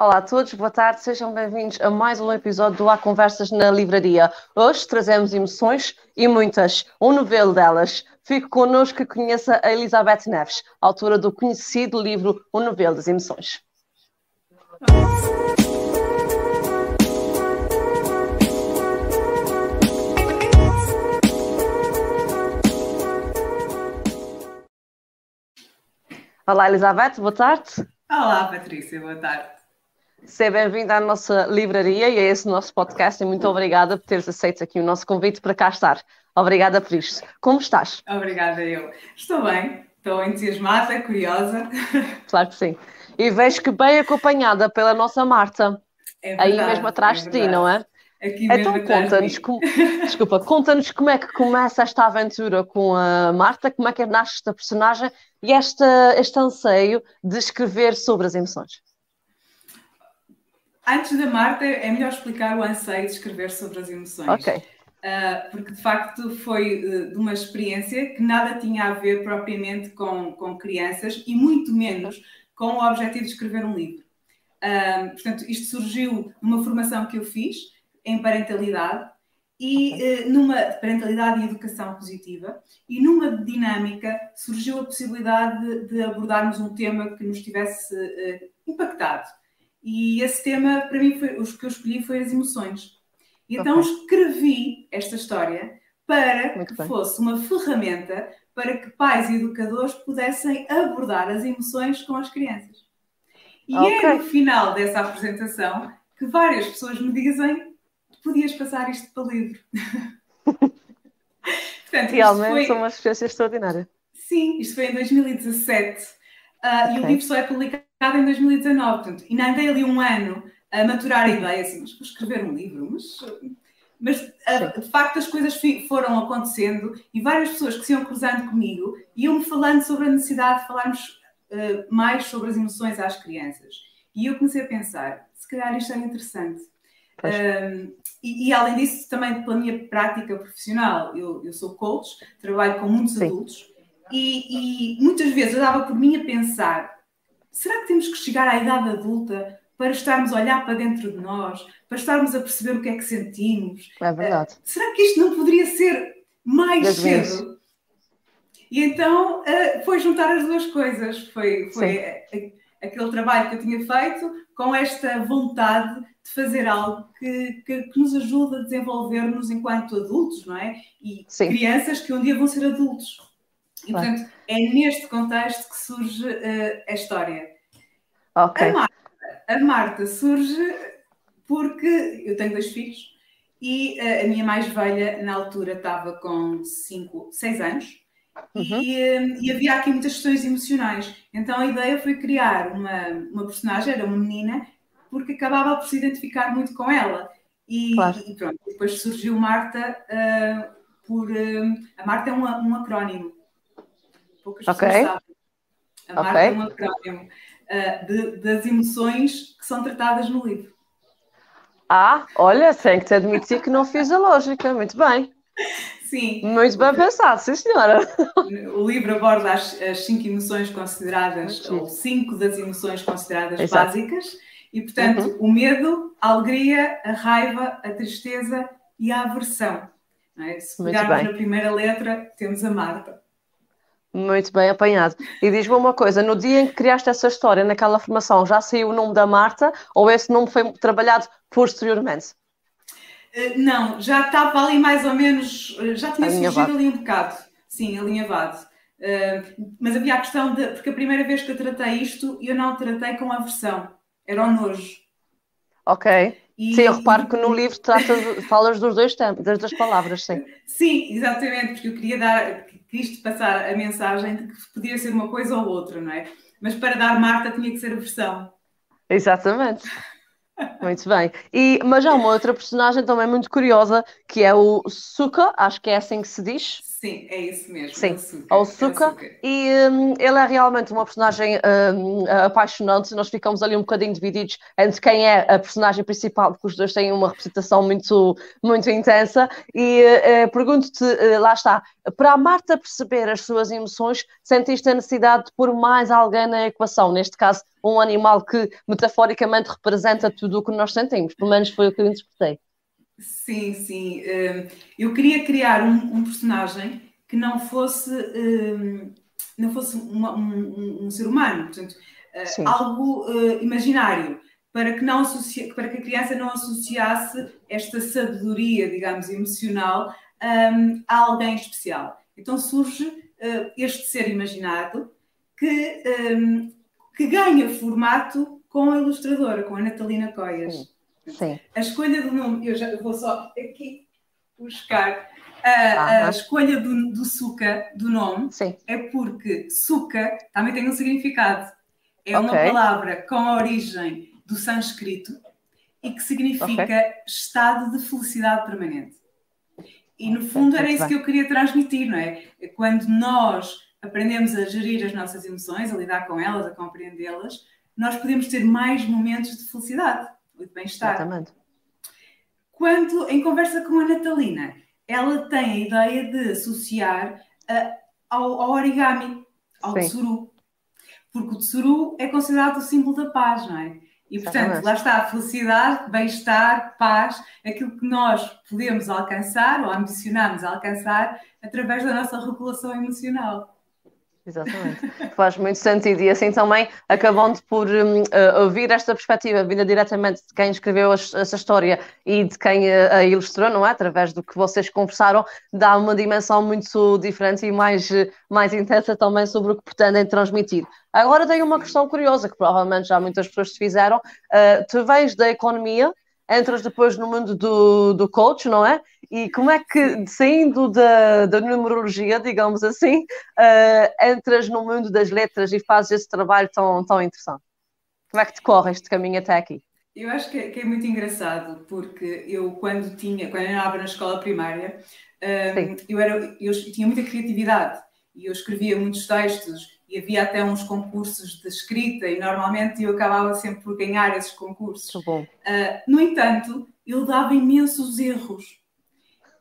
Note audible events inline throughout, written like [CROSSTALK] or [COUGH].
Olá a todos, boa tarde, sejam bem-vindos a mais um episódio do Há Conversas na Livraria. Hoje trazemos emoções e muitas, um novelo delas. Fique connosco e conheça a Elizabeth Neves, autora do conhecido livro O Novelo das Emoções. Olá Elizabeth, boa tarde. Olá Patrícia, boa tarde. Seja bem-vindo à nossa livraria e a esse nosso podcast e muito obrigada por teres aceito aqui o nosso convite para cá estar. Obrigada por isto. Como estás? Obrigada eu. Estou bem, estou entusiasmada, curiosa. [LAUGHS] Claro que sim. E vejo que bem acompanhada pela nossa Marta. É verdade, aí mesmo atrás é de ti, não é? Aqui mesmo então conta-nos, [LAUGHS] desculpa, conta-nos como é que começa esta aventura com a Marta, como é que nasce esta personagem e esta, este anseio de escrever sobre as emoções. Antes da Marta, é melhor explicar o anseio de escrever sobre as emoções. Ok. Uh, porque de facto foi uh, de uma experiência que nada tinha a ver propriamente com, com crianças e muito menos com o objetivo de escrever um livro. Uh, portanto, isto surgiu numa formação que eu fiz em parentalidade e okay. numa parentalidade e educação positiva e numa dinâmica surgiu a possibilidade de, de abordarmos um tema que nos tivesse impactado e esse tema, para mim, foi, os que eu escolhi foi as emoções. E então okay. escrevi esta história para Muito que bem. fosse uma ferramenta para que pais e educadores pudessem abordar as emoções com as crianças. E é okay. é no final dessa apresentação que várias pessoas me dizem podias passar isto para livro. [LAUGHS] Portanto, Realmente foi... são uma experiência extraordinária. Sim, isto foi em 2017 uh, okay. e o livro só é publicado em 2019, portanto, e não andei ali um ano a maturar a ideia, assim, mas vou escrever um livro, mas, mas ah, de facto as coisas foram acontecendo e várias pessoas que se iam cruzando comigo iam-me falando sobre a necessidade de falarmos uh, mais sobre as emoções às crianças. E eu comecei a pensar, se calhar isto é interessante. Um, e, e, além disso, também pela minha prática profissional, eu, eu sou coach, trabalho com muitos Sim. adultos e, e muitas vezes eu dava por mim a pensar será que temos que chegar à idade adulta para estarmos a olhar para dentro de nós, para estarmos a perceber o que é que sentimos? É verdade. Uh, será que isto não poderia ser mais das cedo? Vezes. E então uh, foi juntar as duas coisas. Foi, foi aquele trabalho que eu tinha feito com esta vontade de fazer algo que, que, que nos ajude a desenvolver-nos enquanto adultos, não é? E Sim. crianças que um dia vão ser adultos. E, claro. portanto, é neste contexto que surge uh, a história. Okay. A, Marta, a Marta surge porque eu tenho dois filhos e uh, a minha mais velha, na altura, estava com 5, 6 anos. Uhum. E, uh, e, havia aqui muitas questões emocionais. Então a ideia foi criar uma, uma personagem, era uma menina, porque acabava por se identificar muito com ela. E, claro. e pronto, depois surgiu Marta uh, por. a Marta é um, um acrónimo poucas okay. pessoas sabem. A Marta okay. é um acrónimo uh, de, das emoções que são tratadas no livro. Ah, olha, tenho que te admitir que não fiz a lógica. Muito bem. Sim. Muito bem pensado, sim, senhora. O livro aborda as, as cinco emoções consideradas, sim. ou cinco das emoções consideradas Exato. básicas, e, portanto, uhum. o medo, a alegria, a raiva, a tristeza e a aversão. É? Se pegarmos na primeira letra, temos a Marta. Muito bem apanhado. E diz-me uma coisa: no dia em que criaste essa história, naquela formação, já saiu o nome da Marta ou esse nome foi trabalhado posteriormente? Uh, não, já estava ali mais ou menos, eh, já tinha surgido ali um bocado, sim, alinhavado. Uh, mas havia a questão de. Porque a primeira vez que eu tratei isto, eu não tratei com aversão, era o nojo. Ok. E, sim, eu reparo que no livro trata, falas dos dois tempos, das duas palavras, sim. Sim, exatamente, porque eu queria dar, quis passar a mensagem de que podia ser uma coisa ou outra, não é? Mas para dar Marta tinha que ser a versão. Exatamente. Muito bem. E, mas há uma outra personagem também muito curiosa, que é o Suka, acho que é assim que se diz. Sim, é isso mesmo. Sim, ao Suka. E um, ele é realmente uma personagem um, apaixonante. Nós ficamos ali um bocadinho divididos entre quem é a personagem principal, porque os dois têm uma representação muito, muito intensa. E uh, pergunto-te, uh, lá está, para a Marta perceber as suas emoções, sentiste a necessidade de pôr mais alguém na equação? Neste caso, um animal que metaforicamente representa tudo o que nós sentimos. Pelo menos foi o que eu interpretei. Sim, sim. Hum, eu queria criar um, um personagem que não fosse, hum, não fosse uma, um, um, ser humano, portanto, eh, sim. algo uh, imaginário, para que, não associa, para que a criança não associasse esta sabedoria, digamos, emocional um, a alguém especial. Então surge uh, este ser imaginado que, um, que ganha formato com a ilustradora, com a Natalina Coias. Sim. Sim. A escolha do nome, eu já vou só aqui buscar. A, a escolha do, do suca, do nome, Sim. é porque suca também tem um significado. É okay. uma palavra com a origem do sânscrito e que significa okay. estado de felicidade permanente. E no fundo era isso que eu queria transmitir, não é? Quando nós aprendemos a gerir as nossas emoções, a lidar com elas, a compreendê-las, nós podemos ter mais momentos de felicidade de bem-estar. Exatamente. Quando, em conversa com a Natalina, ela tem a ideia de associar ao, ao, origami, ao Sim. tsuru. Porque o tsuru é considerado o símbolo da paz, não é? E, portanto, Exatamente. lá está a felicidade, bem-estar, paz, aquilo que nós podemos alcançar ou ambicionamos alcançar através da nossa regulação emocional. Exatamente, faz muito sentido. E assim também, acabando por um, uh, ouvir esta perspectiva vinda diretamente de quem escreveu essa história e de quem uh, a ilustrou, não é? Através do que vocês conversaram, dá uma dimensão muito diferente e mais, uh, mais intensa também sobre o que pretendem transmitir. Agora tenho uma questão curiosa que provavelmente já muitas pessoas te fizeram. Tu vens da economia entras depois no mundo do, do coach, não é? E como é que, saindo da, da numerologia, digamos assim, uh, entras no mundo das letras e fazes esse trabalho tão, tão interessante? Como é que te corre este caminho até aqui? Eu acho que é, que é muito engraçado, porque eu, quando tinha, quando eu andava na escola primária, um, ehm, eu, era, eu tinha muita criatividade e eu escrevia muitos textos e havia até uns concursos de escrita e normalmente eu acabava sempre por ganhar esses concursos. Uh, no entanto, eu dava imensos erros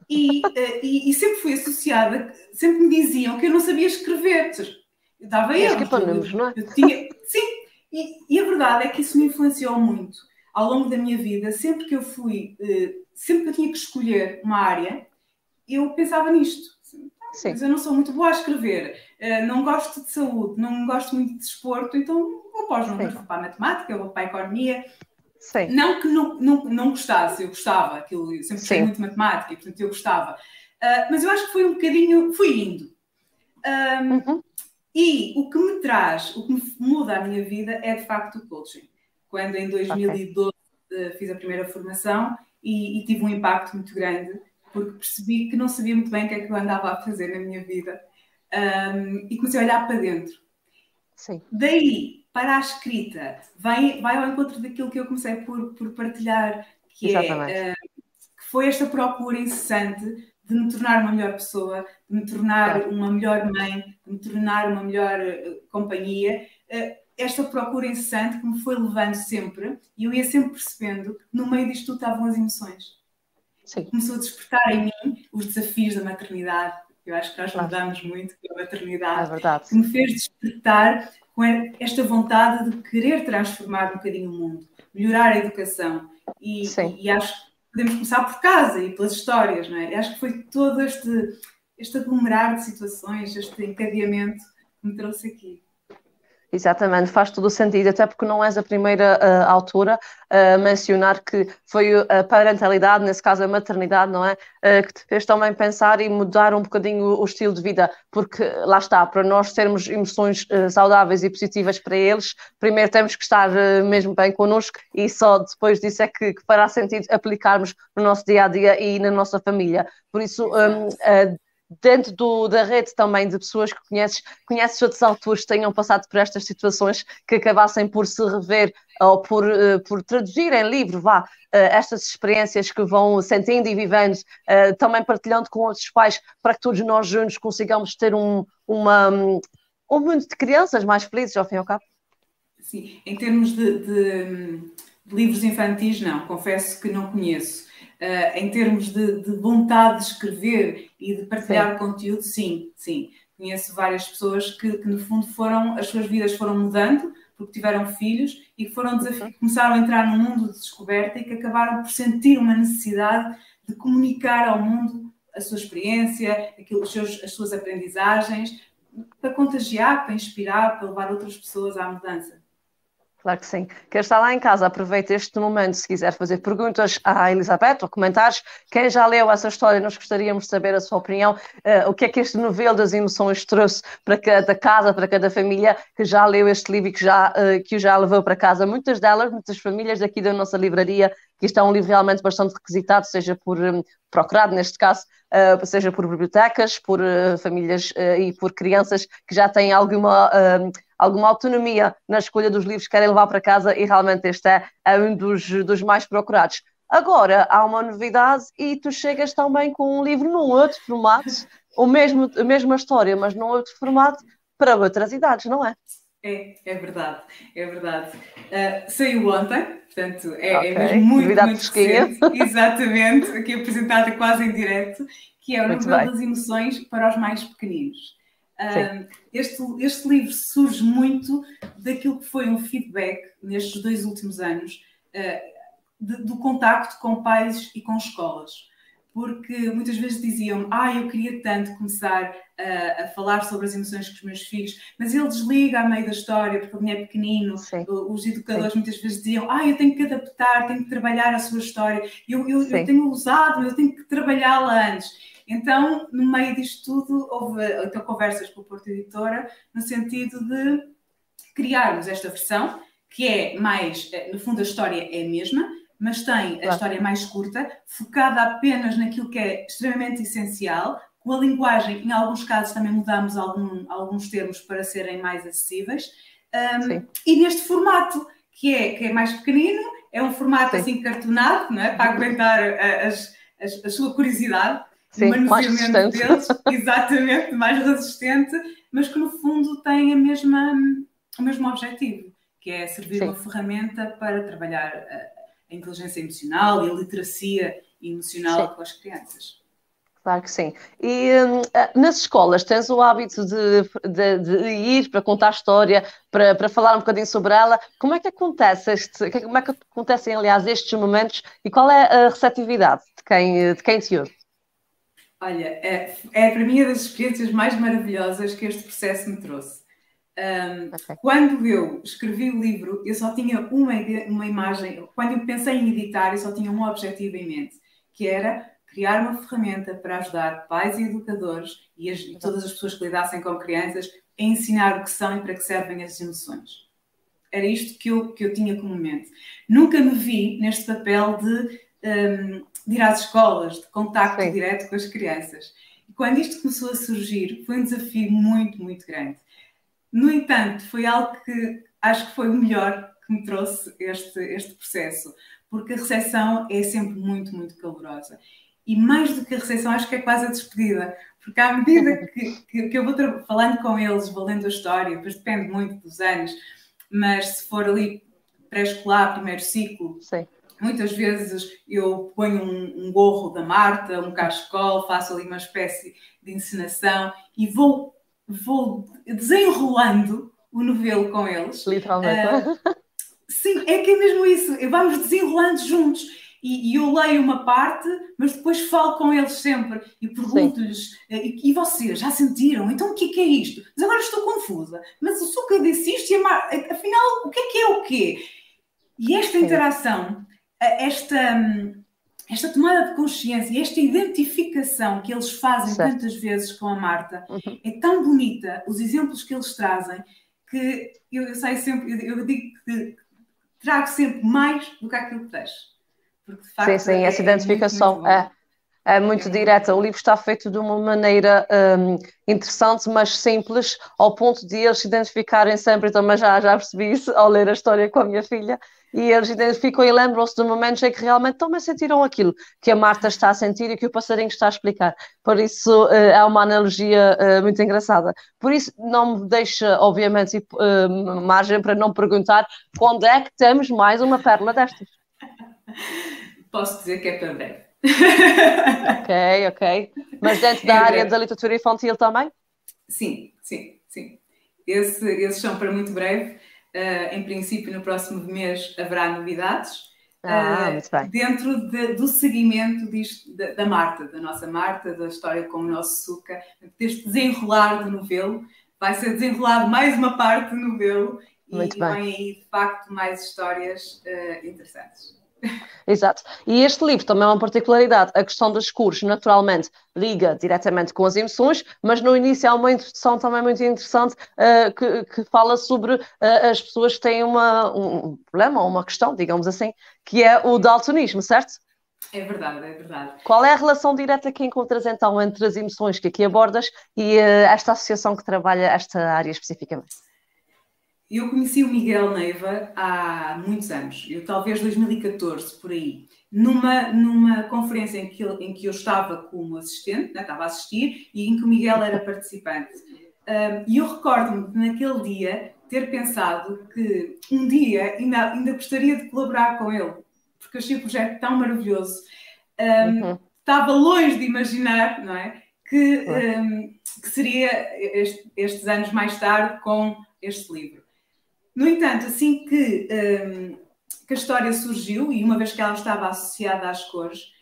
e, uh, e, e, sempre fui associada, sempre me diziam que eu não sabia escrever. Eu dava erros. Eu, não é? tinha, sim, e, e, a verdade é que isso me influenciou muito ao longo da minha vida. Sempre que eu fui, uh, sempre que eu tinha que escolher uma área, eu pensava nisto. Sim. Mas eu não sou muito boa a escrever, uh, não gosto de saúde, não gosto muito de desporto, então vou para os números, vou para a matemática, vou para a economia. Sim. Não que não, não, não gostasse, eu gostava, aquilo, eu sempre gostei muito de matemática, portanto eu gostava. Uh, mas eu acho que foi um bocadinho, fui indo. Um, uhum. E o que me traz, o que me muda a minha vida é de facto o coaching. Quando em 2012 okay. uh, fiz a primeira formação e, e, tive um impacto muito grande porque percebi que não sabia muito bem o que é que eu andava a fazer na minha vida um, e comecei a olhar para dentro. Sim. Daí para a escrita, vai, vai ao encontro daquilo que eu comecei por, por partilhar, que, é, uh, que foi esta procura incessante de me tornar uma melhor pessoa, de me tornar claro. uma melhor mãe, de me tornar uma melhor uh, companhia. Uh, esta procura incessante que me foi levando sempre, e eu ia sempre percebendo que no meio disto tudo estavam as emoções. Sim. começou a despertar em mim os desafios da maternidade. Eu acho que nós claro. mudamos muito com a maternidade. É verdade. Que me fez despertar com esta vontade de querer transformar um bocadinho o mundo, melhorar a educação. E, e, acho que podemos começar por casa e pelas histórias, não é? acho que foi todo este, este aglomerar de situações, este encadeamento que me trouxe aqui. Exatamente, faz todo o sentido, até porque não és a primeira uh, autora a mencionar que foi a parentalidade, nesse caso a maternidade, não é? Uh, que te fez também pensar e mudar um bocadinho o, o estilo de vida, porque lá está, para nós termos emoções uh, saudáveis e positivas para eles, primeiro temos que estar mesmo bem connosco e só depois disso é que, que fará sentido aplicarmos no nosso dia a dia e na nossa família. Por isso, um, dentro do, da rede também de pessoas que conheces, conheces outros autores que tenham passado por estas situações que acabassem por se rever ou por, uh, por traduzir em livro, vá, uh, estas experiências que vão sentindo e vivendo, também partilhando com outros pais, para que todos nós juntos consigamos ter um, uma, um mundo de crianças mais felizes, ao fim e ao cabo. Sim, em termos de, de, de livros infantis, não, confesso que não conheço. Uh, em termos de, de, vontade de escrever e de partilhar sim. conteúdo, sim, sim. Conheço várias pessoas que, que, no fundo, foram, as suas vidas foram mudando porque tiveram filhos e que foram uhum. começaram a entrar num mundo de descoberta e que acabaram por sentir uma necessidade de comunicar ao mundo a sua experiência, aquilo, seus, as suas aprendizagens, para contagiar, para inspirar, para levar outras pessoas à mudança. Claro que sim. Quer estar lá em casa, aproveite este momento se quiser fazer perguntas à Elizabeth ou comentários. Quem já leu essa história, nós gostaríamos de saber a sua opinião. Uh, o que é que este novelo das emoções trouxe para cada casa, para cada família que já leu este livro e que, já, uh, que o já levou para casa. Muitas delas, muitas famílias aqui da nossa livraria, que isto é um livro realmente bastante requisitado, seja por um, procurado neste caso, uh, seja por bibliotecas, por famílias e por crianças que já têm alguma alguma autonomia na escolha dos livros que querem levar para casa e realmente este é, é um dos, dos mais procurados. Agora há uma novidade e tu chegas também com um livro num outro formato, o mesmo, a mesma história, mas num outro formato para outras idades, não é? É, é verdade, é verdade. Uh, saiu ontem, portanto é, okay. é mesmo muito, Novidade muito recente, [LAUGHS] exatamente, aqui apresentada quase em direto, que é o Novelo das Emoções para os mais pequeninos este, este livro surge muito daquilo que foi um feedback nestes dois últimos anos uh, de, do contacto com pais e com escolas. Porque muitas vezes diziam ah, eu queria tanto começar a, a falar sobre as emoções com os meus filhos, mas ele desliga a meio da história porque ele é pequenino. Sim. Os educadores Sim. muitas vezes diziam ah, eu tenho que adaptar, tenho que trabalhar a sua história, eu, eu, eu tenho usado, eu tenho que trabalhá-la antes. Então, no meio disto tudo, houve então, conversas com a Porta Editora no sentido de criarmos esta versão, que é mais, eh, no fundo, a história é a mesma, mas tem a história mais curta, focada apenas naquilo que é extremamente essencial, com a linguagem, em alguns casos também mudamos algum, alguns termos para serem mais acessíveis, um, e neste formato, que é, que é mais pequenino, é um formato Sim. assim cartonado, não é? para aguentar a, as, a, a sua curiosidade, Sim, manuseamento deles, [LAUGHS] exatamente, mais resistente, mas que no fundo tem a mesma, o mesmo objetivo, que é servir Sim. uma ferramenta para trabalhar a, inteligência emocional e a literacia emocional Sim. com as crianças. Claro que sim. E hum, eh, nas escolas tens o hábito de, de, de, ir para contar a história, para, para falar um bocadinho sobre ela. Como é que acontece este, como é que acontecem, aliás, estes momentos e qual é a receptividade de quem, de quem te ouve? Olha, é, é para mim uma das experiências mais maravilhosas que este processo me trouxe. Um, okay. Quando eu escrevi o livro, eu só tinha uma, uma imagem. Quando eu pensei em editar, eu só tinha um objetivo em mente, que era criar uma ferramenta para ajudar pais e educadores e, as, e todas as pessoas que lidassem com crianças a ensinar o que são e para que servem as emoções. Era isto que eu, que eu tinha como mente. Nunca me vi neste papel de um, de ir às escolas, de contacto Sim. direto com as crianças. E quando isto começou a surgir, foi um desafio muito, muito grande. No entanto, foi algo que acho que foi o melhor que me trouxe este, este processo, porque a recepção é sempre muito, muito calorosa. E mais do que a recepção, acho que é quase a despedida, porque à medida [LAUGHS] que, que, que eu vou falando com eles, vou lendo a história, depois depende muito dos anos, mas se for ali pré-escolar, primeiro ciclo, Sim. Muitas vezes eu ponho um, um, gorro da Marta, um cachecol, faço ali uma espécie de encenação e vou, vou desenrolando o novelo com eles. Literalmente. Uh, sim, é que é mesmo isso. Vamos desenrolando juntos. E, e, eu leio uma parte, mas depois falo com eles sempre e pergunto-lhes: e, e, vocês já sentiram? Então o que é, que é isto? Mas agora estou confusa. Mas o Suca disse isto e a Mar... afinal, o que é que é o quê? E esta interação esta, esta tomada de consciência, esta identificação que eles fazem certo. tantas vezes com a Marta uhum. é tão bonita, os exemplos que eles trazem, que eu, eu saio sempre, eu, eu, digo que trago sempre mais do que aquilo que deixo. Porque, de facto, sim, sim, essa é identificação muito, muito é, é muito direta. O livro está feito de uma maneira um, interessante, mas simples, ao ponto de eles se identificarem sempre. Então, mas já, já percebi isso ao ler a história com a minha filha. E eles identificam e lembram-se de momentos em que realmente também sentiram aquilo que a Marta está a sentir e que o passarinho está a explicar. Por isso uh, é uma analogia uh, muito engraçada. Por isso não me deixa, obviamente, uh, margem para não perguntar quando é que temos mais uma pérola destas. Posso dizer que é para breve ok, ok. [LAUGHS] Mas dentro da área da literatura infantil também? Sim, sim, sim. Esse, esses são para muito breve. Uh, em princípio, no próximo mês haverá novidades. Ah, uh, muito bem. Dentro de, do seguimento disto, da, da, Marta, da nossa Marta, da história com o nosso Suca, deste desenrolar do novelo. Vai ser desenrolado mais uma parte do novelo muito e bem. vem aí, de facto, mais histórias uh, interessantes. Exato. E este livro também é uma particularidade. A questão das cores, naturalmente, liga diretamente com as emoções, mas no início há uma introdução também muito interessante uh, que, que, fala sobre uh, as pessoas que têm uma, um problema, ou uma questão, digamos assim, que é o daltonismo, certo? É verdade, é verdade. Qual é a relação direta que encontras então entre as emoções que aqui abordas e uh, esta associação que trabalha esta área especificamente? Eu conheci o Miguel Neiva há muitos anos, eu talvez 2014 por aí, numa, numa conferência em que, ele, em que eu estava como assistente, né, estava a assistir, e em que o Miguel era participante. E eu recordo-me de naquele dia ter pensado que um dia ainda, ainda gostaria de colaborar com ele, porque achei o projeto tão maravilhoso. Um, uhum. Estava longe de imaginar, não é? Que, um, que seria este, estes anos mais tarde com este livro. No entanto, assim que, um, que a história surgiu, e uma vez que ela estava associada às cores,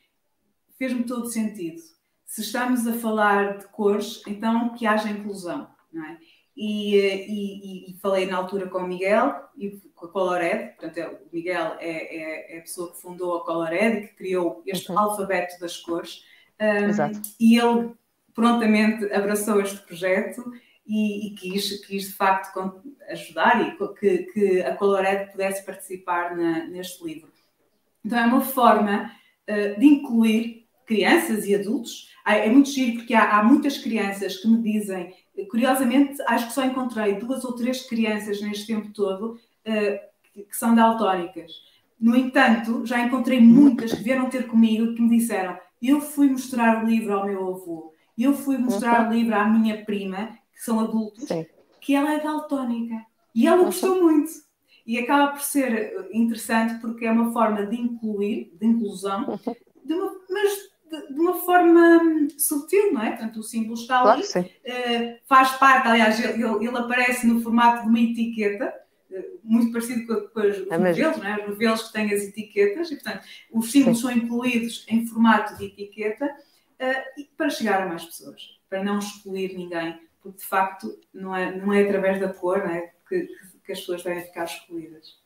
fez-me todo sentido. Se estamos a falar de cores, então que haja inclusão, não é? E, e, e, falei na altura com o Miguel e com a Colored, portanto, é, o Miguel é, é, é, a pessoa que fundou a Colored e que criou este uhum. alfabeto das cores. Um, e ele prontamente abraçou este projeto e, e quis, quis, de facto ajudar e que, que a Colored pudesse participar na, neste livro. Então é uma forma uh, de incluir crianças e adultos. É, muito giro porque há, há, muitas crianças que me dizem, curiosamente, acho que só encontrei duas ou três crianças neste tempo todo uh, que, são daltónicas. No entanto, já encontrei muitas que vieram ter comigo que me disseram: eu fui mostrar o livro ao meu avô, eu fui mostrar o livro à minha prima que são adultos, Sim. que ela é daltónica. E ela gostou muito. E acaba por ser interessante porque é uma forma de incluir, de inclusão, de uma, mas de, de, uma forma sutil, não é? Portanto, o símbolo está ali, claro, uh, faz parte, aliás, ele, ele, aparece no formato de uma etiqueta, uh, muito parecido com, com os é novelos, não é? Os novelos que têm as etiquetas, e portanto, os símbolos sim. são incluídos em formato de etiqueta uh, para chegar a mais pessoas, para não excluir ninguém porque de facto não é, não é através da cor é? que, que as pessoas devem ficar excluídas.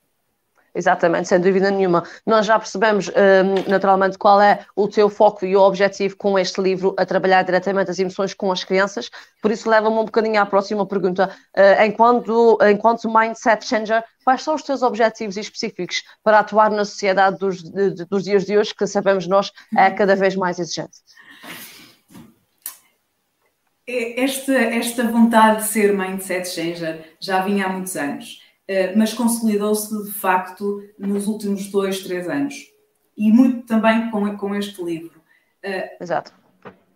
Exatamente, sem dúvida nenhuma. Nós já percebemos um, naturalmente qual é o teu foco e o objetivo com este livro, a trabalhar diretamente as emoções com as crianças, por isso leva-me um bocadinho à próxima pergunta. Uh, enquanto, enquanto Mindset Changer, quais são os teus objetivos específicos para atuar na sociedade dos, de, dos dias de hoje, que sabemos nós é cada vez mais exigente? Esta, esta vontade de ser mindset changer já vinha há muitos anos, eh, mas consolidou-se de facto nos últimos dois, três anos. E muito também com, com este livro. Eh, Exato.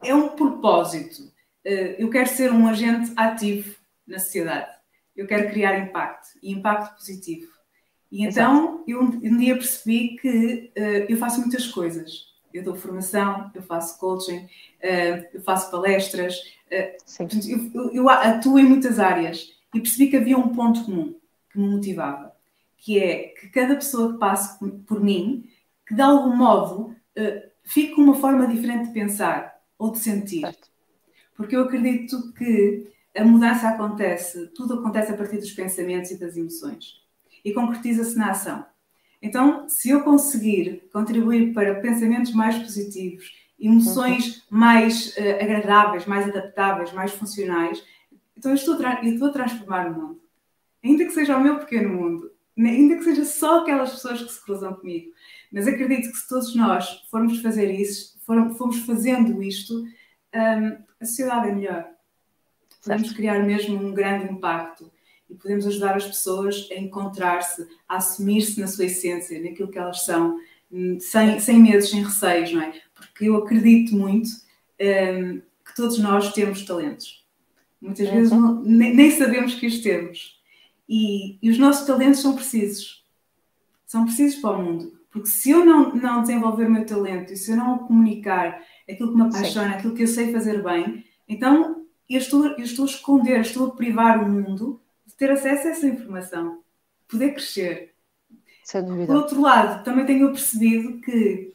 É um propósito. Eh, eu quero ser um agente ativo na sociedade. Eu quero criar impacto e impacto positivo. E então eu um dia percebi que eu faço muitas coisas. Eu dou formação, eu faço coaching, eu faço palestras. Eu, eu, atuo em muitas áreas e percebi que havia um ponto comum que me motivava, que é que cada pessoa que passe por mim, que de algum modo uh, fique com uma forma diferente de pensar ou de sentir. Certo. Porque eu acredito que a mudança acontece, tudo acontece a partir dos pensamentos e das emoções e concretiza-se na ação. Então, se eu conseguir contribuir para pensamentos mais positivos emoções mais uh, agradáveis, mais adaptáveis, mais funcionais. Então eu estou, a eu estou a transformar o mundo. Ainda que seja o meu pequeno mundo, ainda que seja só aquelas pessoas que se cruzam comigo. Mas acredito que se todos nós formos fazer isso, fomos fazendo isto, um, a sociedade é melhor. Podemos certo. criar mesmo um grande impacto e podemos ajudar as pessoas a encontrar-se, a assumir-se na sua essência, naquilo que elas são, hum, sem, sem medos, sem receios, não é? Porque eu acredito muito um, que todos nós temos talentos. Muitas vezes uhum. não, nem, nem, sabemos que os temos. E, e os nossos talentos são precisos. São precisos para o mundo. Porque se eu não, não desenvolver o meu talento e se eu não comunicar aquilo que me apaixona, Sim. aquilo que eu sei fazer bem, então eu estou, eu estou a esconder, estou a privar o mundo de ter acesso a essa informação, poder crescer. Sem dúvida. Por outro lado, também tenho percebido que,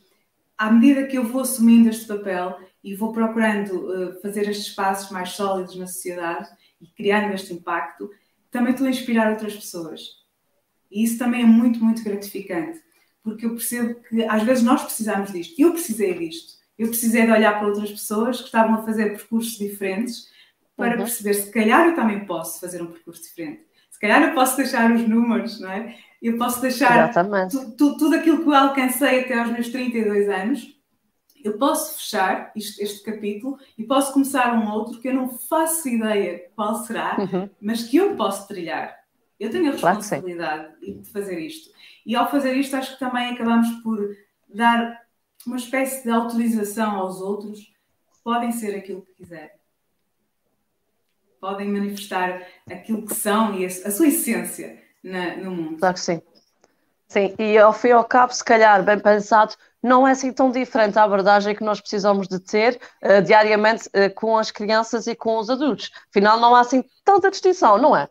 à medida que eu vou assumindo este papel e vou procurando uh, fazer estes passos mais sólidos na sociedade e criando este impacto, também estou a inspirar outras pessoas. E isso também é muito, muito gratificante, porque eu percebo que às vezes nós precisamos disto. Eu precisei disto. Eu precisei de olhar para outras pessoas que estavam a fazer percursos diferentes para uhum. perceber se calhar eu também posso fazer um percurso diferente. Se calhar eu posso deixar os números, não é? Eu posso deixar tu, tu, tudo aquilo que eu alcancei até aos meus 32 anos. Eu posso fechar isto, este capítulo e posso começar um outro que eu não faço ideia qual será, uhum. mas que eu posso trilhar. Eu tenho a responsabilidade claro de fazer isto. E ao fazer isto, acho que também acabamos por dar uma espécie de autorização aos outros que podem ser aquilo que quiserem podem manifestar aquilo que são e a, a sua essência na, no mundo. Claro que sim. Sim, e ao fim e ao cabo, se calhar, bem pensado, não é assim tão diferente a abordagem que nós precisamos de ter uh, diariamente uh, com as crianças e com os adultos. Afinal, não há assim tanta distinção, não é?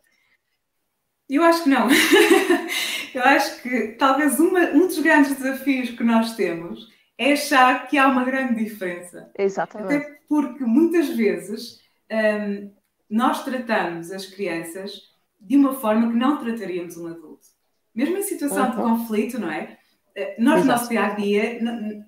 Eu acho que não. [LAUGHS] Eu acho que talvez uma, um dos grandes desafios que nós temos é achar que há uma grande diferença. Exatamente. Até porque muitas vezes um, nós tratamos as crianças de uma forma que não trataríamos um adulto. Mesmo em situação uhum. de conflito, não é? Eh, nós, no nosso dia a dia,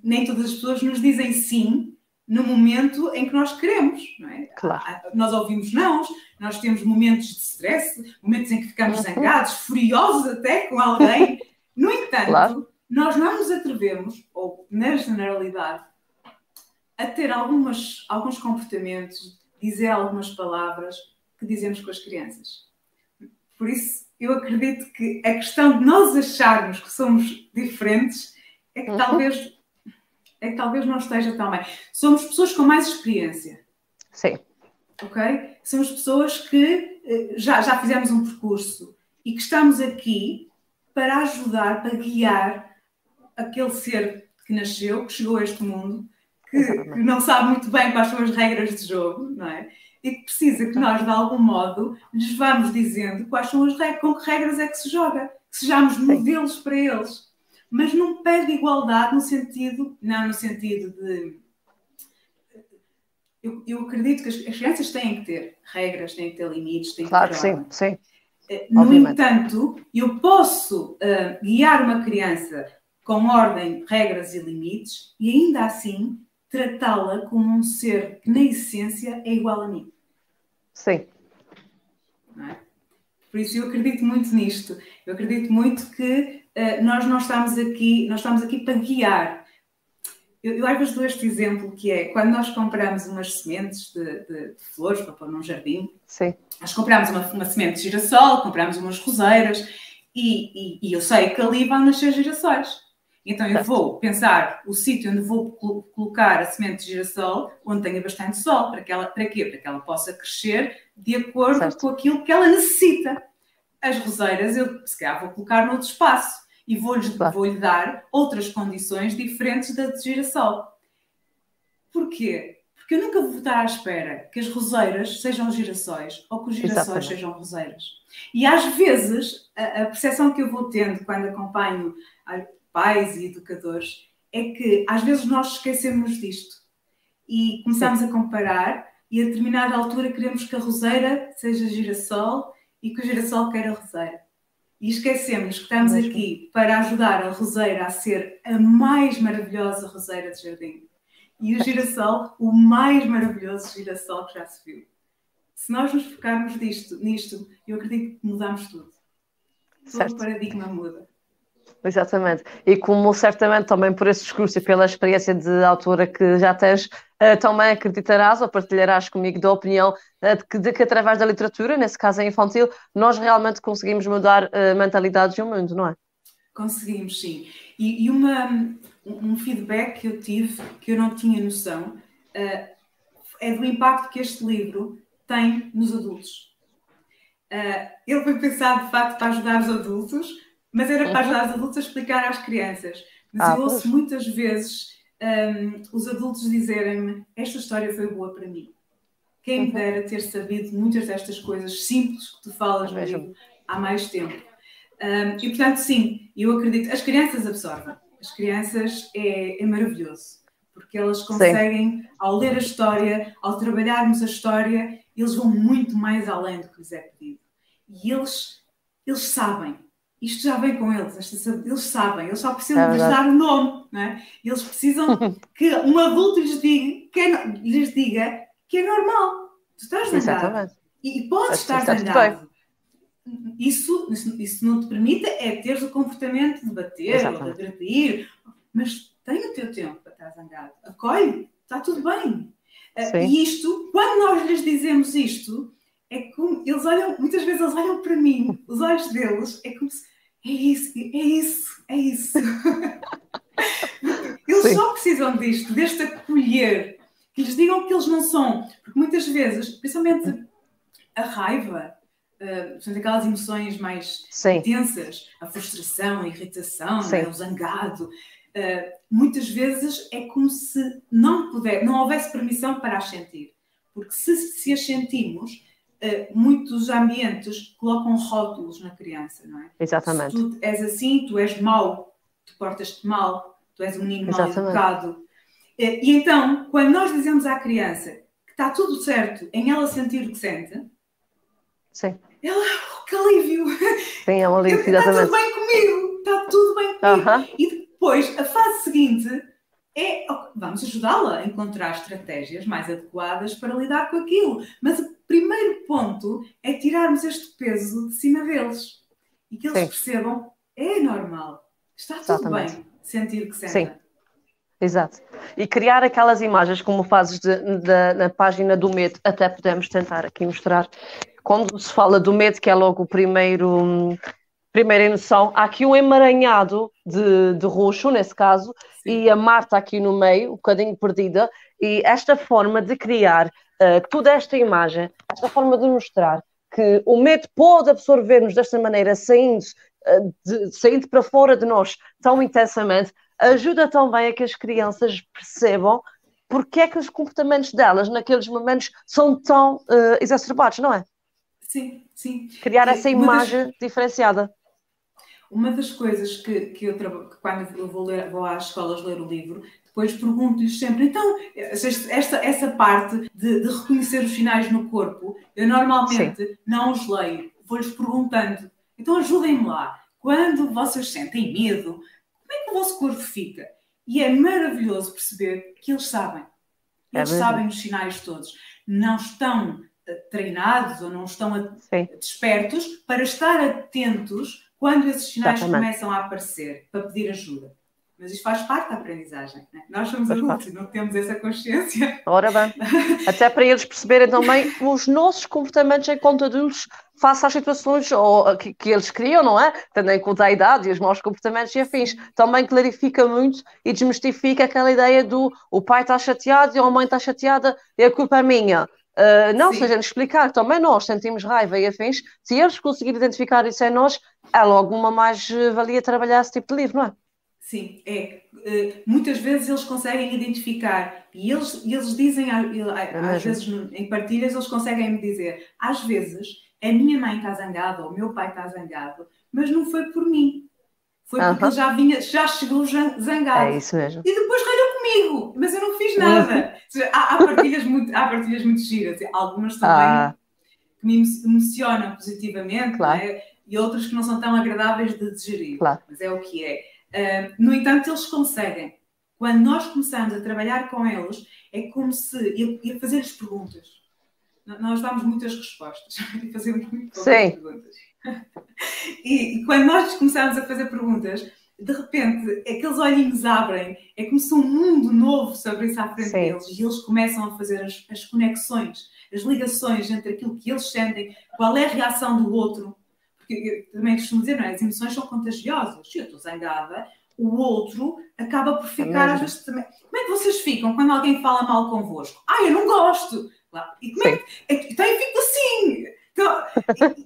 nem todas as pessoas nos dizem sim no momento em que nós queremos, não é? Claro. Nós ouvimos não, nós temos momentos de stress, momentos em que ficamos uhum. zangados, furiosos até com alguém. No entanto, claro. nós não nos atrevemos, ou na generalidade, a ter algumas, alguns comportamentos dizer algumas palavras que dizemos com as crianças. Por isso, eu acredito que a questão de nós acharmos que somos diferentes é que uhum. talvez é que talvez não esteja tão bem. Somos pessoas com mais experiência. Sim. Ok? Somos pessoas que eh, já, já fizemos um percurso e que estamos aqui para ajudar, para guiar aquele ser que nasceu, que chegou a este mundo, que, que, não sabe muito bem quais são as regras de jogo, não é? E que precisa que nós, de algum modo, lhes vamos dizendo quais são as regras, com que regras é que se joga, que sejamos modelos para eles. Mas não pede igualdade no sentido, não no sentido de. Eu, eu acredito que as, as, crianças têm que ter regras, têm que ter limites, têm claro que ter. Claro, sim, sim. Eh, no Obviamente. entanto, eu posso uh, guiar uma criança com ordem, regras e limites e ainda assim tratá-la como um ser que, na essência, é igual a mim. Sim. É? Por isso eu acredito muito nisto. Eu acredito muito que uh, nós não estamos aqui, nós estamos aqui para guiar. Eu, eu às vezes dou este exemplo que é quando nós compramos umas sementes de, de, de flores para pôr num jardim. Sim. Nós compramos uma, uma semente de girassol, compramos umas roseiras e, e, e eu sei que ali vão nascer girassóis. Então eu vou pensar o sítio onde vou colocar a semente de girassol, onde tenha bastante sol, para, que ela, para quê? Para que ela possa crescer de acordo certo. com aquilo que ela necessita. As roseiras eu se calhar vou colocar noutro espaço e vou-lhe claro. vou dar outras condições diferentes da de girassol. Porquê? Porque eu nunca vou estar à espera que as roseiras sejam girassóis ou que os girassóis Exatamente. sejam roseiras. E às vezes a, a percepção que eu vou tendo quando acompanho pais e educadores, é que às vezes nós esquecemos disto e começamos a comparar e a determinada altura queremos que a roseira seja girassol e que o girassol queira roseira. E esquecemos que estamos aqui para ajudar a roseira a ser a mais maravilhosa roseira de jardim. E o girassol, o mais maravilhoso girassol que já se viu. Se nós nos focarmos nisto, nisto eu acredito que mudamos tudo. Todo o paradigma muda. Exatamente. E como certamente também por esse discurso e pela experiência de autora que já tens, uh, também acreditarás ou partilharás comigo da opinião uh, de, que, de, que, através da literatura, nesse caso é infantil, nós realmente conseguimos mudar uh, mentalidades e o mundo, não é? Conseguimos, sim. E, e uma, um feedback que eu tive, que eu não tinha noção, é do impacto que este livro tem nos adultos. ele foi pensado, de facto, para ajudar os adultos, mas era para ajudar os adultos a explicar às crianças. Mas ah, eu ouço pois. muitas vezes um, os adultos dizerem-me: Esta história foi boa para mim. Quem me uhum. dera ter sabido muitas destas coisas simples que tu falas no livro há mais tempo. Um, e portanto, sim, eu acredito. As crianças absorvem. As crianças é, é maravilhoso. Porque elas conseguem, sim. ao ler a história, ao trabalharmos a história, eles vão muito mais além do que lhes é pedido. E eles, eles sabem isto já vem com eles, eles sabem, eles só precisam é de dar o um nome, não é? Eles precisam [LAUGHS] que um adulto lhes diga que é, lhes diga que é normal. Tu estás zangado. E, e podes estar zangado. Isso, isso, isso, não te permite é teres o comportamento de bater Exatamente. ou de agredir, mas tem o teu tempo para estar zangado. Acolhe, está tudo bem. Uh, e isto, quando nós lhes dizemos isto, é como eles olham, muitas vezes eles olham para mim, os olhos deles, é como se é isso, é isso, é isso. [LAUGHS] eles Sim. só precisam disto, deste acolher, que lhes digam que eles não são, porque muitas vezes, principalmente a raiva, uh, aquelas emoções mais Sim. intensas, a frustração, a irritação, né, o zangado, uh, muitas vezes é como se não puder, não houvesse permissão para as sentir. Porque se, se as sentimos, Uh, muitos ambientes colocam rótulos na criança, não é? Exatamente. Se tu és assim, tu és mau, tu portas-te mal, tu és um menino mal educado. Uh, e então, quando nós dizemos à criança que está tudo certo em ela sentir o que sente, Sim. ela, oh, que alívio! Sim, é um alívio, exatamente. Está tudo bem comigo, está tudo bem comigo. Uh -huh. E depois, a fase seguinte é, vamos ajudá-la a encontrar estratégias mais adequadas para lidar com aquilo. Mas primeiro ponto é tirarmos este peso de cima deles e que eles Sim. percebam é normal, está tudo Exatamente. bem sentir que sentem. Sim. Exato. E criar aquelas imagens como fazes de, de, na página do medo, até podemos tentar aqui mostrar. Quando se fala do medo, que é logo o primeiro, primeira noção, há aqui um emaranhado de, de roxo, nesse caso, Sim. e a Marta aqui no meio, um bocadinho perdida, e esta forma de criar uh, toda esta imagem, esta forma de mostrar que o medo pode absorver-nos desta maneira, saindo, uh, de, saindo para fora de nós tão intensamente, ajuda também a que as crianças percebam porque é que os comportamentos delas naqueles momentos são tão uh, exacerbados, não é? Sim, sim. Criar essa imagem das... diferenciada. Uma das coisas que, que eu trabalho, quando eu vou, ler, vou às escolas ler o livro, depois pergunto-lhes sempre, então, esta, essa parte de, de, reconhecer os sinais no corpo, eu normalmente Sim. não os leio, vou-lhes perguntando, então ajudem-me lá, quando vocês sentem medo, como é que o vosso corpo fica? E é maravilhoso perceber que eles sabem. É eles é sabem os sinais todos. Não estão eh, treinados ou não estão despertos para estar atentos quando esses sinais Exatamente. começam a aparecer, para pedir ajuda. Mas isto faz parte da aprendizagem. Né? Nós somos adultos e não temos essa consciência. Ora bem. Até para eles perceberem também os nossos comportamentos enquanto adultos face às situações ou, que, que, eles criam, não é? Tendo em conta a idade e os maus comportamentos e afins. Também clarifica muito e desmistifica aquela ideia do o pai está chateado e a mãe está chateada e a culpa é minha. Uh, não, Sim. se a gente explicar, também nós sentimos raiva e afins, se eles conseguirem identificar isso em nós, é logo uma mais-valia trabalhar esse tipo de livro, não é? Sim, é. Uh, muitas vezes eles conseguem identificar e eles, eles dizem, é às vezes em partilhas, eles conseguem me dizer: às vezes a minha mãe está zangada ou o meu pai está zangado, mas não foi por mim. Foi porque ele já vinha, já chegou zangado. É isso mesmo. E depois ralhou comigo, mas eu não fiz nada. há, há, partilhas muito, há partilhas muito giras, algumas também ah. que me emocionam positivamente, claro. é? e outras que não são tão agradáveis de digerir. Claro. Mas é o que é. Uh, no entanto, eles conseguem. Quando nós começamos a trabalhar com eles, é como se. e a fazer-lhes perguntas. Nós damos muitas respostas [LAUGHS] e fazemos Sim. perguntas. [LAUGHS] E, e, quando nós começamos a fazer perguntas, de repente aqueles olhinhos abrem, é como se um mundo novo se abrisse à frente Sim. deles e eles começam a fazer as, as, conexões, as ligações entre aquilo que eles sentem, qual é a reação do outro. Porque também costumo dizer, não é? As emoções são contagiosas. Se eu estou zangada, o outro acaba por ficar, às vezes também. Como é que vocês ficam quando alguém fala mal convosco? Ah, eu não gosto! E como é que. Então eu fico assim! Então,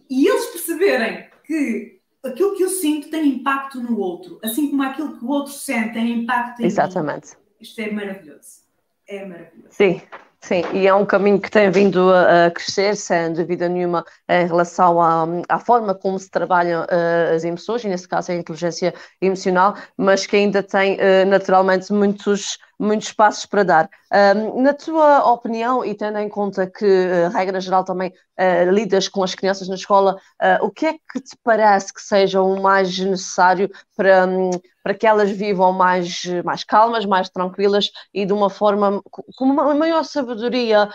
e, e eles perceberem que aquilo que eu sinto tem impacto no outro, assim como aquilo que o outro sente tem impacto em Exatamente. Mim. Isto é maravilhoso. É maravilhoso. Sim, Sim, e é um caminho que tem vindo a, crescer, sem dúvida nenhuma, em relação à, à forma como se trabalham uh, as emoções, e nesse caso a inteligência emocional, mas que ainda tem uh, naturalmente muitos, muitos passos para dar. Um, na tua opinião, e tendo em conta que, uh, regra geral, também uh, lidas com as crianças na escola, uh, o que é que te parece que seja o mais necessário para, um, para que elas vivam mais, mais calmas, mais tranquilas e de uma forma com uma maior sabedoria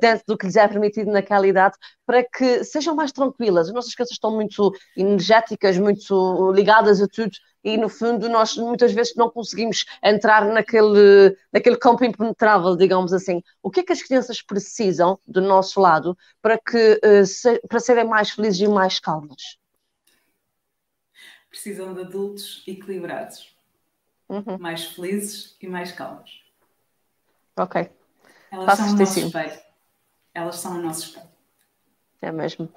dentro do que lhes é permitido naquela idade, para que sejam mais tranquilas? As nossas crianças estão muito energéticas, muito ligadas a tudo e no fundo nós muitas vezes não conseguimos entrar naquele, naquele campo impenetrável, digamos assim. O que é que as crianças precisam do nosso lado para, que, eh, para serem mais felizes e mais calmas? Precisam de adultos equilibrados, uhum. mais felizes e mais calmos. Ok. Elas Faço são o nosso espelho. Elas são o nosso espelho. É mesmo.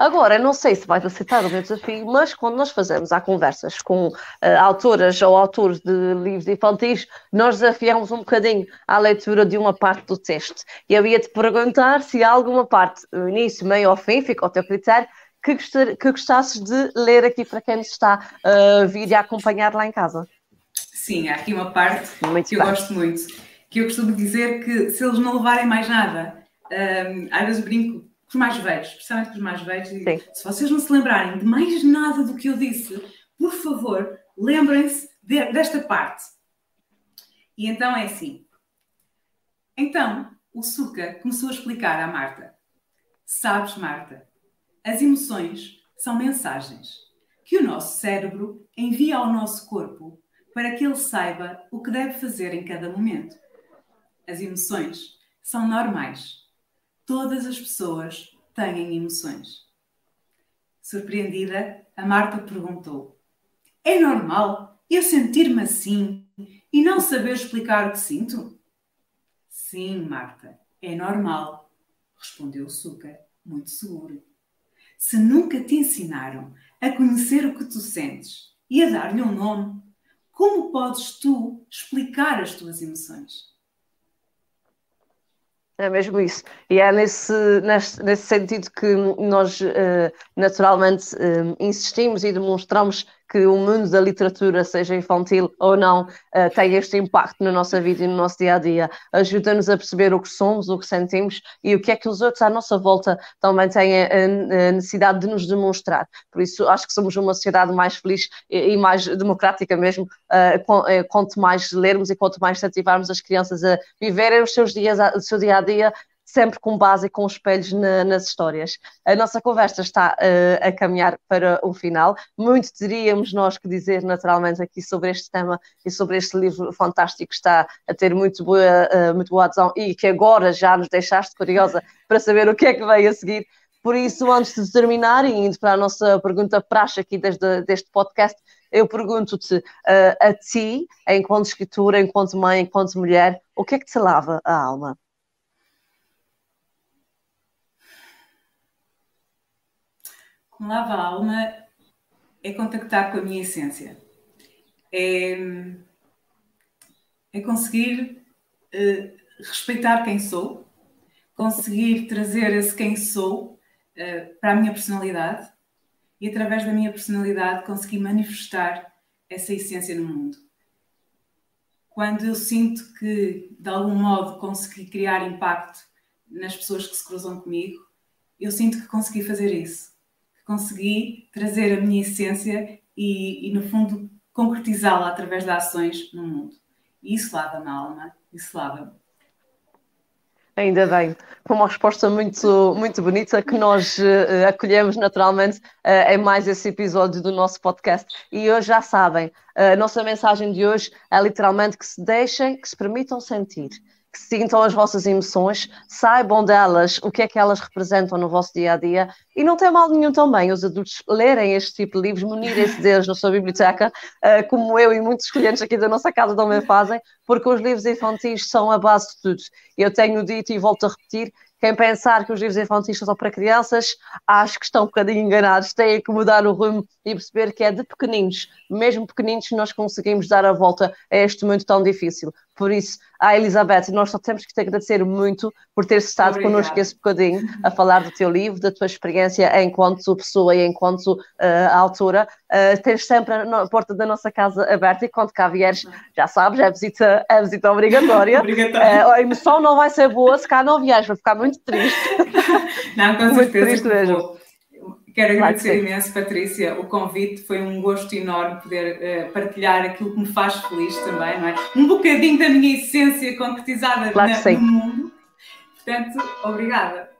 Agora, não sei se vais aceitar o meu desafio, mas quando nós fazemos há conversas com uh, autoras ou autores de livros infantis, nós desafiamos um bocadinho a leitura de uma parte do texto. E eu ia te perguntar se há alguma parte, início, meio ou fim, fica ao teu critério, que, gostar, que gostasses de ler aqui para quem nos está a uh, vir e a acompanhar lá em casa. Sim, há aqui uma parte muito que bem. eu gosto muito, que eu costumo dizer que se eles não levarem mais nada, um, eh, às vezes brinco os mais velhos, especialmente os mais velhos. Se vocês não se lembrarem de mais nada do que eu disse, por favor, lembrem-se de, desta parte. E então é assim. Então, o Suca começou a explicar à Marta: Sabes, Marta, as emoções são mensagens que o nosso cérebro envia ao nosso corpo para que ele saiba o que deve fazer em cada momento. As emoções são normais Todas as pessoas têm emoções. Surpreendida, a Marta perguntou: É normal eu sentir-me assim e não saber explicar o que sinto? Sim, Marta, é normal, respondeu o Suca, muito seguro. Se nunca te ensinaram a conhecer o que tu sentes e a dar-lhe um nome, como podes tu explicar as tuas emoções? É mesmo isso. E é nesse, nesse, sentido que nós uh, naturalmente uh, insistimos e demonstramos que o mundo da literatura, seja infantil ou não, uh, tem este impacto na nossa vida e no nosso dia a dia. Ajuda-nos a perceber o que somos, o que sentimos e o que é que os outros à nossa volta também têm a, a necessidade de nos demonstrar. Por isso, acho que somos uma sociedade mais feliz e, e mais democrática mesmo, uh, quanto mais lermos e quanto mais incentivarmos as crianças a viverem os seus dias, o seu dia a dia sempre com base e com espelhos na, nas histórias. A nossa conversa está uh, a caminhar para o final. Muito teríamos nós que dizer, naturalmente, aqui sobre este tema e sobre este livro fantástico que está a ter muito boa, uh, muito boa adesão e que agora já nos deixaste curiosa para saber o que é que vem a seguir. Por isso, antes de terminar e indo para a nossa pergunta praxe aqui desde, deste podcast, eu pergunto-te uh, a ti, enquanto escritora, enquanto mãe, enquanto mulher, o que é que te lava a alma? Lava a alma é contactar com a minha essência. É, é conseguir uh, respeitar quem sou, conseguir trazer esse quem sou uh, para a minha personalidade e, através da minha personalidade, conseguir manifestar essa essência no mundo. Quando eu sinto que, de algum modo, consegui criar impacto nas pessoas que se cruzam comigo, eu sinto que consegui fazer isso consegui trazer a minha essência e, e no fundo, concretizá-la através de ações no mundo. E isso lava-me a alma, isso lava-me. Ainda bem. Foi uma resposta muito, muito bonita que nós uh, acolhemos naturalmente uh, em mais esse episódio do nosso podcast. E hoje já sabem, a nossa mensagem de hoje é literalmente que se deixem, que se permitam sentir que sintam as vossas emoções, saibam delas o que é que elas representam no vosso dia a dia e não tem mal nenhum também os adultos lerem este tipo de livros, munirem-se [LAUGHS] deles na sua biblioteca, uh, como eu e muitos clientes aqui da nossa casa também fazem, porque os livros infantis são a base de tudo. Eu tenho dito e volto a repetir quem pensar que os livros infantis são só para crianças, acho que estão um bocadinho enganados. Têm que mudar o rumo e perceber que é de pequeninos, mesmo pequeninos, nós conseguimos dar a volta a este mundo tão difícil. Por isso, à Elizabeth, nós só temos que te agradecer muito por ter estado Obrigada. connosco esse bocadinho a falar do teu livro, da tua experiência enquanto pessoa e enquanto uh, autora. Uh, tens sempre a porta da nossa casa aberta e quando cá vieres, já sabes, é visita, é visita obrigatória. [LAUGHS] uh, a emoção não vai ser boa se cá não vieres, vai ficar muito triste. [LAUGHS] Não, com muito certeza. Triste mesmo. Quero agradecer imenso, Patrícia, o convite. Foi um gosto enorme poder uh, partilhar aquilo que me faz feliz também, não é? Um bocadinho da minha essência concretizada claro na, no mundo. Portanto, obrigada.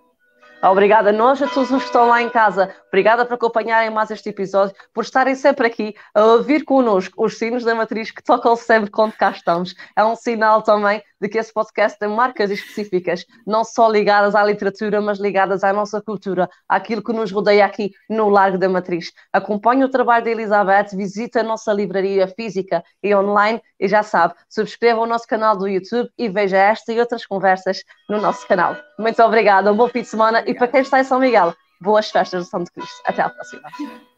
Obrigada a nós, a todos os que estão lá em casa. Obrigada por acompanharem mais este episódio, por estarem sempre aqui a ouvir connosco os sinos da matriz que tocam sempre quando cá estamos. É um sinal também de que esse podcast tem marcas específicas, não só ligadas à literatura, mas ligadas à nossa cultura, àquilo que nos rodeia aqui no Largo da Matriz. Acompanhe o trabalho da Elizabeth, visite a nossa livraria física e online e já sabe, subscreva o nosso canal do YouTube e veja esta e outras conversas no nosso canal. Muito obrigada, um bom fim de semana e para quem está em São Miguel, boas festas do Santo Cristo. Até à próxima.